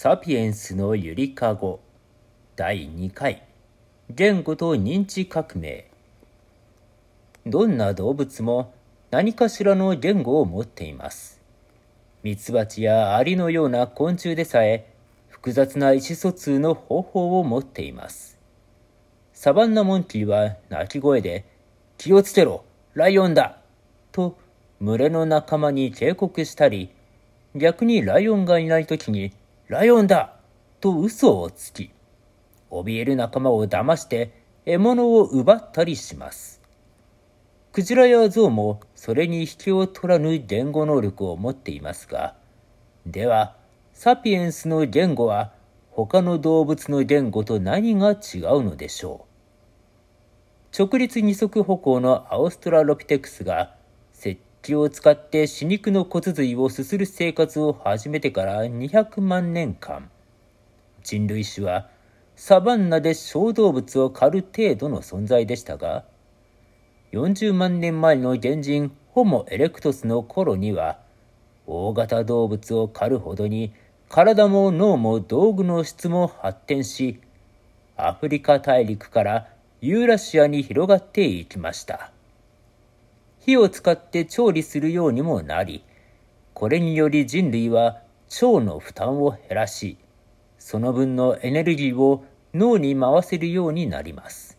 サピエンスのゆりかご第2回言語と認知革命どんな動物も何かしらの言語を持っています。ミツバチやアリのような昆虫でさえ複雑な意思疎通の方法を持っています。サバンナモンキーは鳴き声で気をつけろライオンだと群れの仲間に警告したり逆にライオンがいない時にライオンだと嘘をつき、怯える仲間を騙して獲物を奪ったりします。クジラやゾウもそれに引きを取らぬ言語能力を持っていますが、では、サピエンスの言語は他の動物の言語と何が違うのでしょう？直立二足歩行のアオストラロピテクスが石器を使って死肉の骨髄をすする生活を始めてから200万年間、人類種はサバンナで小動物を狩る程度の存在でしたが、40万年前の原人ホモ・エレクトスの頃には、大型動物を狩るほどに体も脳も道具の質も発展し、アフリカ大陸からユーラシアに広がっていきました。火を使って調理するようにもなり、これにより人類は腸の負担を減らし、その分のエネルギーを脳に回せるようになります。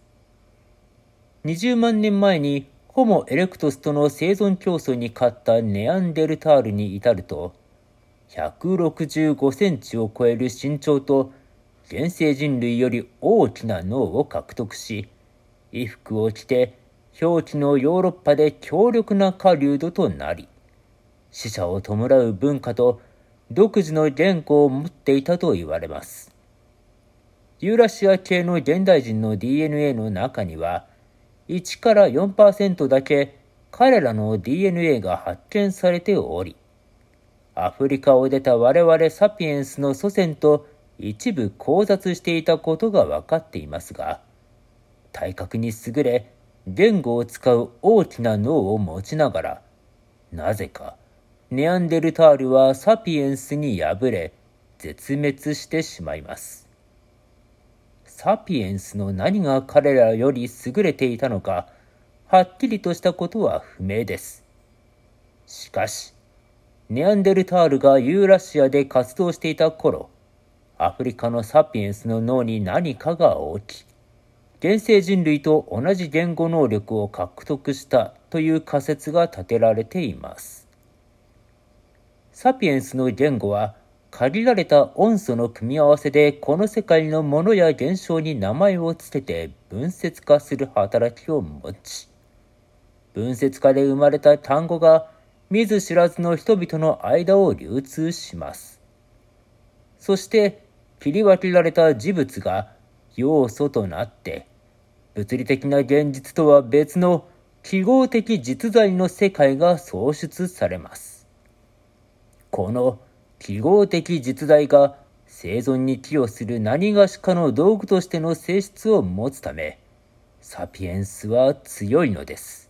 20万年前にホモ・エレクトスとの生存競争に勝ったネアンデルタールに至ると、165センチを超える身長と現世人類より大きな脳を獲得し、衣服を着て表記のヨーロッパで強力な狩人となり、死者を弔う文化と独自の言語を持っていたと言われます。ユーラシア系の現代人の DNA の中には、1から4%だけ彼らの DNA が発見されており、アフリカを出た我々サピエンスの祖先と一部交雑していたことが分かっていますが、体格に優れ、言語を使う大きな脳を持ちながら、なぜか、ネアンデルタールはサピエンスに敗れ、絶滅してしまいます。サピエンスの何が彼らより優れていたのか、はっきりとしたことは不明です。しかし、ネアンデルタールがユーラシアで活動していた頃、アフリカのサピエンスの脳に何かが起き、現世人類と同じ言語能力を獲得したという仮説が立てられています。サピエンスの言語は限られた音素の組み合わせでこの世界のものや現象に名前をつけて分節化する働きを持ち、分節化で生まれた単語が見ず知らずの人々の間を流通します。そして切り分けられた事物が要素となって物理的な現実とは別の記号的実在の世界が創出されます。この記号的実在が生存に寄与する何がしかの道具としての性質を持つため、サピエンスは強いのです。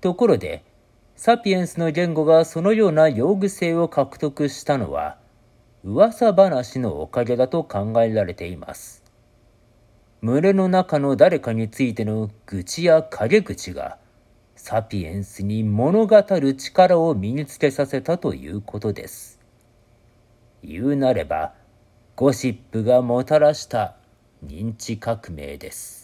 ところで、サピエンスの言語がそのような用具性を獲得したのは、噂話のおかげだと考えられています。群れの中の誰かについての愚痴や陰口が、サピエンスに物語る力を身につけさせたということです。言うなれば、ゴシップがもたらした認知革命です。